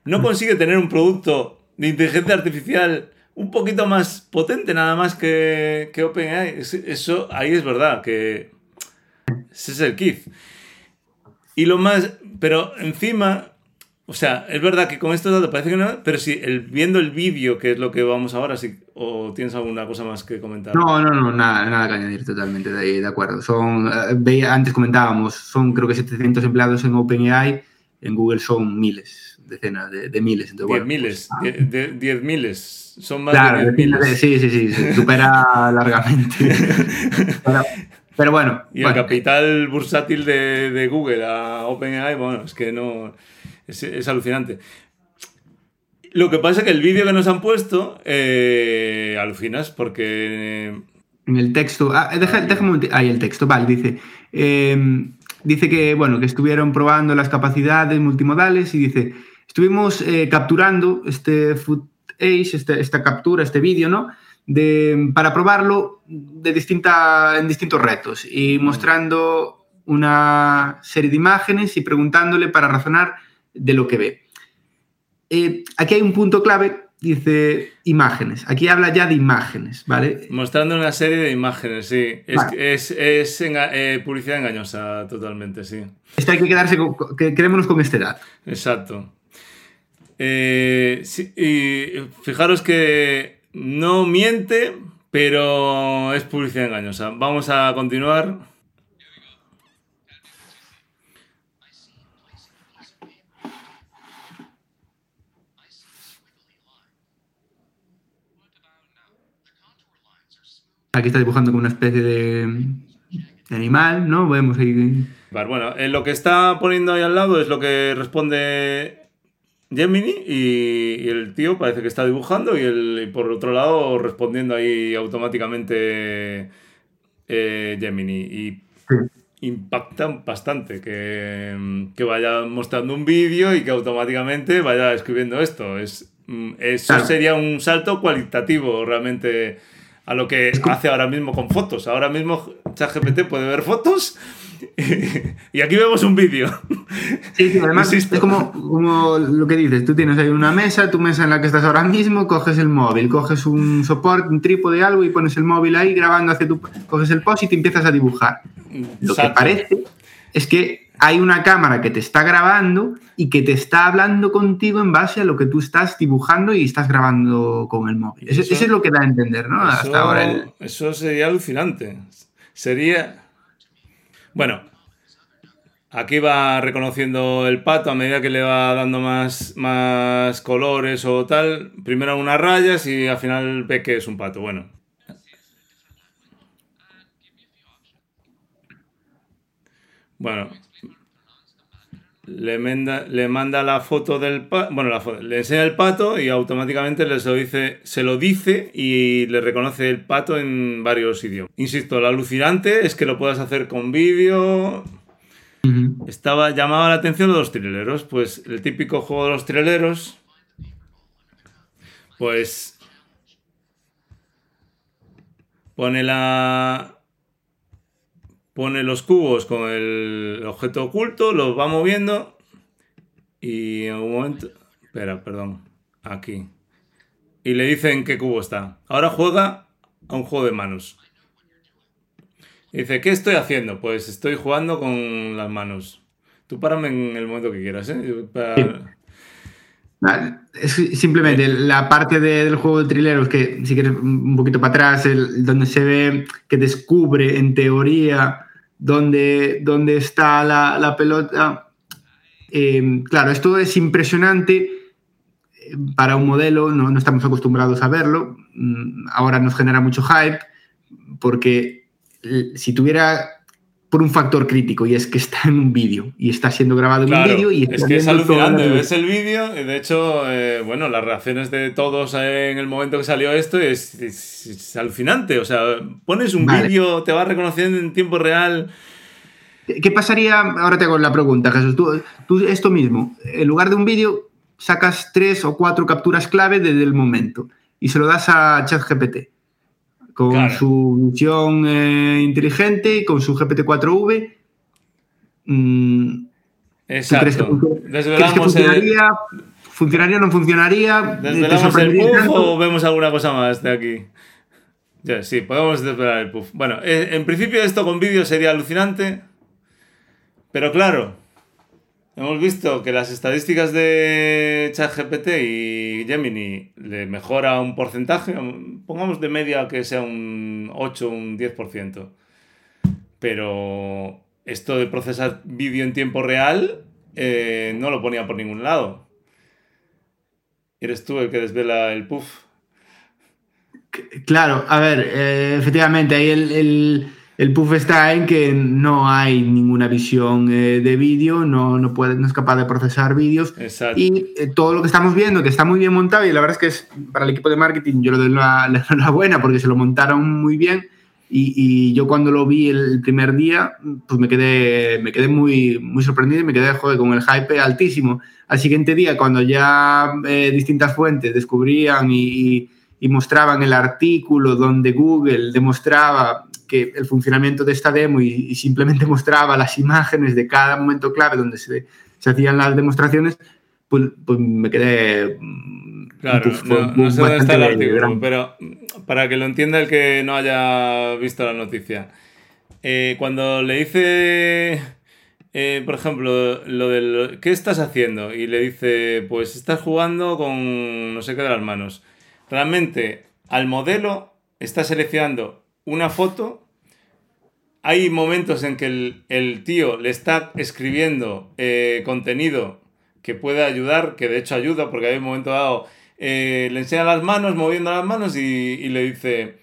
no mm. consigue tener un producto de inteligencia artificial un poquito más potente nada más que, que OpenAI. Eso ahí es verdad, que ese es el kit. Y lo más, pero encima o sea, es verdad que con estos datos parece que no, pero si el, viendo el vídeo, que es lo que vamos ahora, si, o tienes alguna cosa más que comentar. No, no, no, nada, nada que añadir totalmente, de, de acuerdo. Son, eh, antes comentábamos, son creo que 700 empleados en OpenAI, en Google son miles, decenas de, miles. diez miles, diez, miles, son más de diez miles. Sí, sí, sí, supera largamente. pero, bueno. Y el capital bursátil de, de Google a OpenAI, bueno, es que no... Es, alucinante. Lo que pasa es que el vídeo que nos han puesto, eh, alucinas porque... En el texto, ah, deja, déjame un ahí el texto, vale, dice, em, dice que, bueno, que estuvieron probando las capacidades multimodales y dice, estuvimos eh, capturando este footage, este, esta captura, este vídeo, ¿no? De, para probarlo de distinta, en distintos retos y mm. mostrando una serie de imágenes y preguntándole para razonar de lo que ve. Eh, aquí hay un punto clave, dice imágenes. Aquí habla ya de imágenes, ¿vale? Mostrando una serie de imágenes, sí. Es, es, eh, publicidad engañosa totalmente, sí. Esto hay que quedarse, con, que, quedémonos con este dato. Exacto. Eh, y fijaros que no miente, pero es publicidad engañosa. Vamos a continuar. Aquí está dibujando como una especie de, animal, ¿no? Vemos ahí. Bueno, eh, lo que está poniendo ahí al lado es lo que responde Gemini y, el tío parece que está dibujando y, el, por otro lado respondiendo ahí automáticamente eh, Gemini. Y impacta bastante que, que, vaya mostrando un vídeo y que automáticamente vaya escribiendo esto. Es, mm, eso sería un salto cualitativo realmente a lo que hace ahora mismo con fotos. Ahora mismo ChatGPT puede ver fotos y aquí vemos un vídeo. Sí, sí, además es como, como, lo que dices, tú tienes ahí una mesa, tu mesa en la que estás ahora mismo, coges el móvil, coges un soporte, un trípode, algo y pones el móvil ahí grabando hacia tu... coges el post y te empiezas a dibujar. Lo que parece es que hay una cámara que te está grabando y que te está hablando contigo en base a lo que tú estás dibujando y estás grabando con el móvil. Eso, es lo que da a entender, ¿no? Eso, Hasta ahora. Eso sería alucinante. Sería. Bueno, aquí va reconociendo el pato a medida que le va dando más, más colores o tal. Primero unas rayas y al final ve que es un pato. Bueno, Bueno, le, le manda la foto del pato, bueno, la le enseña el pato y automáticamente le se lo, dice, se lo dice y le reconoce el pato en varios idiomas. Insisto, lo alucinante es que lo puedas hacer con vídeo. Estaba llamaba la atención de los trileros, pues el típico juego de los trileros, pues pone la pone los cubos con el objeto oculto, los va moviendo y en un momento... Espera, perdón. Aquí. Y le dicen qué cubo está. Ahora juega a un juego de manos. dice, ¿qué estoy haciendo? Pues estoy jugando con las manos. Tú párame en el momento que quieras, ¿eh? Es simplemente la parte del juego de trileros, que si quieres un poquito para atrás, el, donde se ve que descubre en teoría dónde, dónde está la, pelota. Eh, claro, esto es impresionante para un modelo, no, no, estamos acostumbrados a verlo. Mm, ahora nos genera mucho hype porque si tuviera por un factor crítico y es que está en un vídeo y está siendo grabado en un vídeo y es que es alucinante ves el vídeo de hecho eh, bueno las reacciones de todos en el momento que salió esto es, alucinante o sea pones un vídeo te va reconociendo en tiempo real ¿Qué pasaría? Ahora te hago la pregunta, Jesús. Tú, tú esto mismo, en lugar de un vídeo, sacas tres o cuatro capturas clave desde el momento y se lo das a ChatGPT con su visión eh, inteligente y con su GPT-4V. Mm, Exacto. ¿crees que, funcionaría? ¿Funcionaría o no funcionaría? ¿Desvelamos el puff o vemos alguna cosa más de aquí? sí, podemos desvelar el puff. Bueno, eh, en principio esto con vídeo sería alucinante, pero claro, Hemos visto que las estadísticas de ChatGPT y Gemini le mejora un porcentaje, pongamos de media que sea un 8 o un 10%. Pero esto de procesar vídeo en tiempo real eh, no lo ponía por ningún lado. Eres tú el que desvela el puff. Claro, a ver, eh, efectivamente, ahí el el puff está en que no hay ninguna visión eh, de vídeo, no, no, puede, no es capaz de procesar vídeos. Y eh, todo lo que estamos viendo, que está muy bien montado, y la verdad es que es para el equipo de marketing, yo lo doy la, la, buena porque se lo montaron muy bien. Y, yo cuando lo vi el primer día, pues me quedé, me quedé muy, muy sorprendido y me quedé joder, con el hype altísimo. Al siguiente día, cuando ya eh, distintas fuentes descubrían y, y mostraban el artículo donde Google demostraba que el funcionamiento de esta demo y, simplemente mostraba las imágenes de cada momento clave donde se, se hacían las demostraciones, pues, pues me quedé... Mm, claro, no, sé dónde está el artículo, pero para que lo entienda el que no haya visto la noticia. Eh, cuando le dice, eh, por ejemplo, lo del ¿qué estás haciendo? Y le dice, pues estás jugando con no sé qué de las manos. Realmente, al modelo está seleccionando una foto, hay momentos en que el, tío le está escribiendo eh, contenido que puede ayudar, que de hecho ayuda, porque hay un momento dado, eh, le enseña las manos, moviendo las manos y, le dice,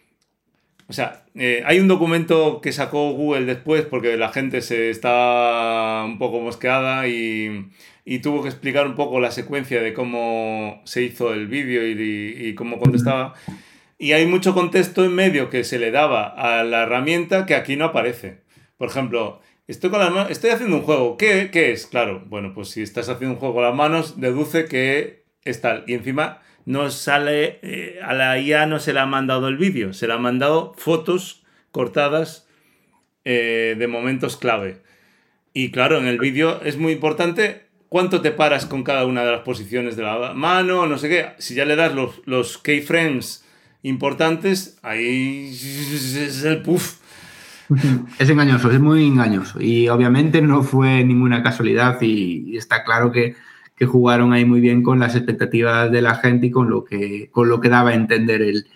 o sea, eh, hay un documento que sacó Google después porque la gente se está un poco mosqueada y, tuvo que explicar un poco la secuencia de cómo se hizo el vídeo y, y, cómo contestaba. Y hay mucho contexto en medio que se le daba a la herramienta que aquí no aparece. Por ejemplo, estoy, con las estoy haciendo un juego. ¿Qué, es? Claro, bueno, pues si estás haciendo un juego con las manos, deduce que es tal. Y encima no sale, eh, a la IA no se le ha mandado el vídeo, se le ha mandado fotos cortadas eh, de momentos clave. Y claro, en el vídeo es muy importante cuánto te paras con cada una de las posiciones de la mano, no sé qué. Si ya le das los, los keyframes importantes, ahí es el puff. Es engañoso, es muy engañoso. Y obviamente no fue ninguna casualidad y, está claro que, jugaron ahí muy bien con las expectativas de la gente y con lo que, con lo que daba a entender el,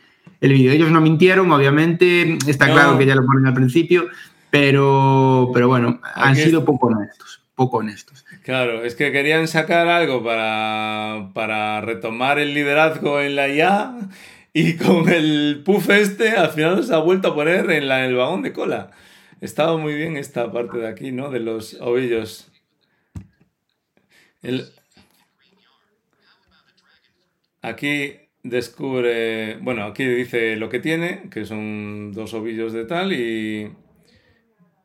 el vídeo. Ellos no mintieron, obviamente, está claro que ya lo ponen al principio, pero, pero bueno, han sido poco honestos, poco honestos. Claro, es que querían sacar algo para, para retomar el liderazgo en la IA y con el puff este, al final se ha vuelto a poner en, la, el vagón de cola. Estaba muy bien esta parte de aquí, ¿no? De los ovillos. Aquí descubre, bueno, aquí dice lo que tiene, que son dos ovillos de tal, y,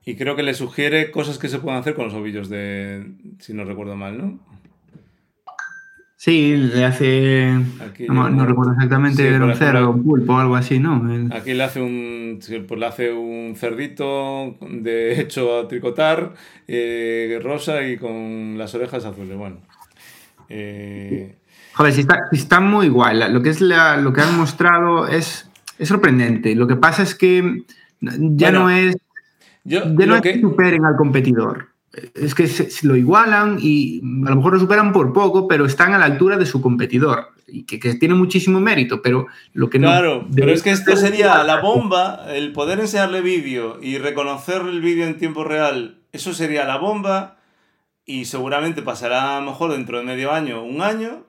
y creo que le sugiere cosas que se pueden hacer con los ovillos de, si no recuerdo mal, ¿no? Sí, le hace. no, recuerdo exactamente, era un cerdo, un pulpo o algo así, ¿no? Aquí le hace un. Pues le hace un cerdito de hecho a tricotar, eh, rosa y con las orejas azules. Bueno. Eh, Joder, si está, muy igual. Lo que, es lo que han mostrado es, es sorprendente. Lo que pasa es que ya no es Yo, de no que superen al competidor. Es que se, lo igualan y a lo mejor lo superan por poco, pero están a la altura de su competidor. Y que, tiene muchísimo mérito, pero lo que no. Claro, pero es que esto sería la bomba, el poder enseñarle vídeo y reconocer el vídeo en tiempo real, eso sería la bomba y seguramente pasará a lo mejor dentro de medio año, un año,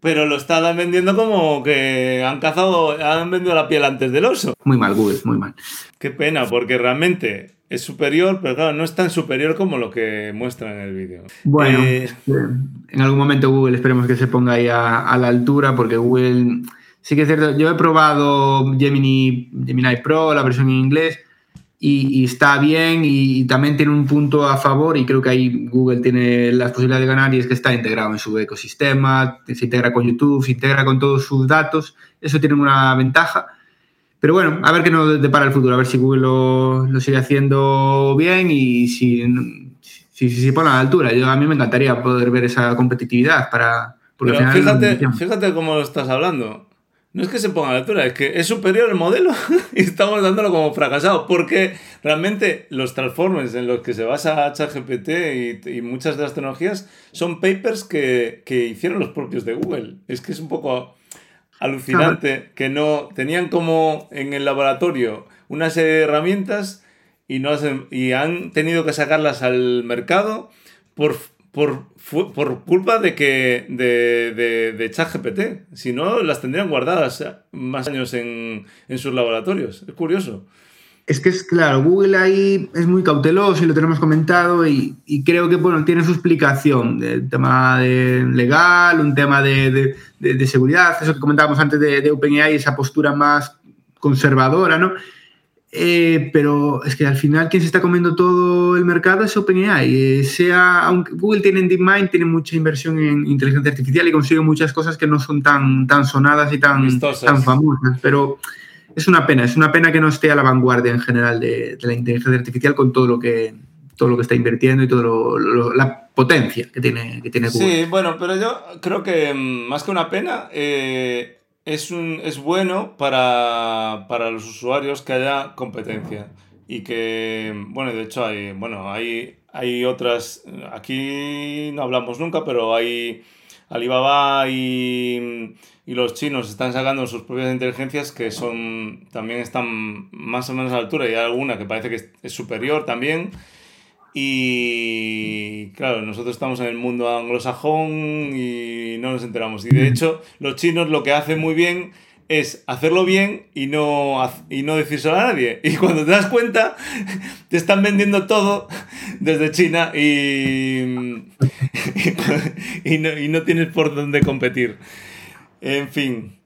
pero lo están vendiendo como que han cazado, han vendido la piel antes del oso. Muy mal, Google, muy mal. Qué pena, porque realmente es superior, pero claro, no es tan superior como lo que muestra en el vídeo. Bueno, eh, eh, en algún momento Google esperemos que se ponga ahí a, la altura, porque Google, sí que es cierto, yo he probado Gemini, Gemini Pro, la versión en inglés, y, está bien y, también tiene un punto a favor y creo que ahí Google tiene las posibilidades de ganar y es que está integrado en su ecosistema, se integra con YouTube, se integra con todos sus datos, eso tiene una ventaja. Pero bueno, a ver qué nos depara el futuro, a ver si Google lo, sigue haciendo bien y si, si, si, se pone a la altura. Yo, a mí me encantaría poder ver esa competitividad para... Pero fíjate, fíjate cómo lo estás hablando no es que se ponga a la altura, es que es superior el modelo y estamos dándolo como fracasado, porque realmente los transformers en los que se basa ChatGPT y, y muchas de las tecnologías son papers que, que, hicieron los propios de Google. Es que es un poco alucinante que no tenían como en el laboratorio una serie de herramientas y, no y han tenido que sacarlas al mercado por por, por culpa de que de, de, de ChatGPT. Si no, las tendrían guardadas más años en, en, sus laboratorios. Es curioso. Es que es claro, Google ahí es muy cauteloso y lo tenemos comentado y, y creo que bueno, tiene su explicación, el tema de legal, un tema de, de, seguridad, eso que comentábamos antes de, OpenAI, esa postura más conservadora, ¿no? Eh, pero es que al final quien se está comiendo todo el mercado es OpenAI. Eh, sea, aunque Google tiene en DeepMind, tiene mucha inversión en inteligencia artificial y consigue muchas cosas que no son tan, tan sonadas y tan, tan famosas. Pero es una pena, es una pena que no esté a la vanguardia en general de, la inteligencia artificial con todo lo que todo lo que está invirtiendo y toda la potencia que tiene, que tiene Google. Sí, bueno, pero yo creo que mm, más que una pena, eh, es, un, es bueno para, los usuarios que haya competencia y que, bueno, de hecho hay, bueno, hay, hay otras, aquí no hablamos nunca, pero hay Alibaba y, y los chinos están sacando sus propias inteligencias que son, también están más o menos a la altura y hay alguna que parece que es superior también. Y claro, nosotros estamos en el mundo anglosajón y no nos enteramos. Y de hecho, los chinos lo que hacen muy bien es hacerlo bien y no, y no decírselo a nadie. Y cuando te das cuenta, te están vendiendo todo desde China y, y, no, y no tienes por dónde competir. En fin.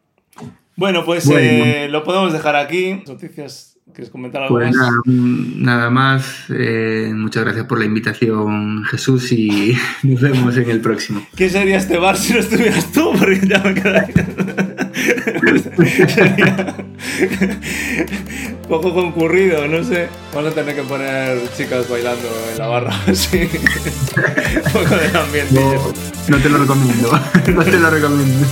Bueno, pues eh, lo podemos dejar aquí. Noticias ¿Quieres comentar algo pues Nada, más. Eh, muchas gracias por la invitación, Jesús, y nos vemos en el próximo. ¿Qué sería este bar si no estuvieras tú? Porque ya me sería poco concurrido, no sé. Vamos a tener que poner chicas bailando en la barra, así. Un poco de ambiente. No, no te lo recomiendo. No te lo recomiendo.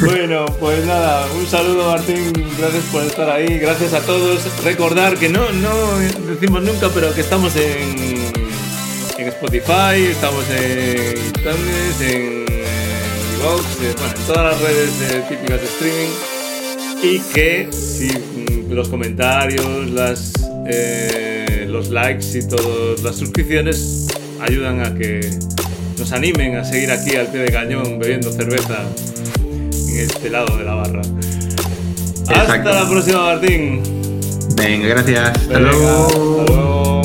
Bueno, pues nada, un saludo Martín, gracias por estar ahí, gracias a todos. Recordar que no, no decimos nunca, pero que estamos en, en Spotify, estamos en iTunes, en Bueno, en todas las redes típicas de streaming. Y que si mm, los comentarios, las, eh, los likes y todas las suscripciones ayudan a que nos animen a seguir aquí al pie de cañón bebiendo cerveza en este lado de la barra. Hasta la próxima, Martín. Venga, gracias. Hasta luego.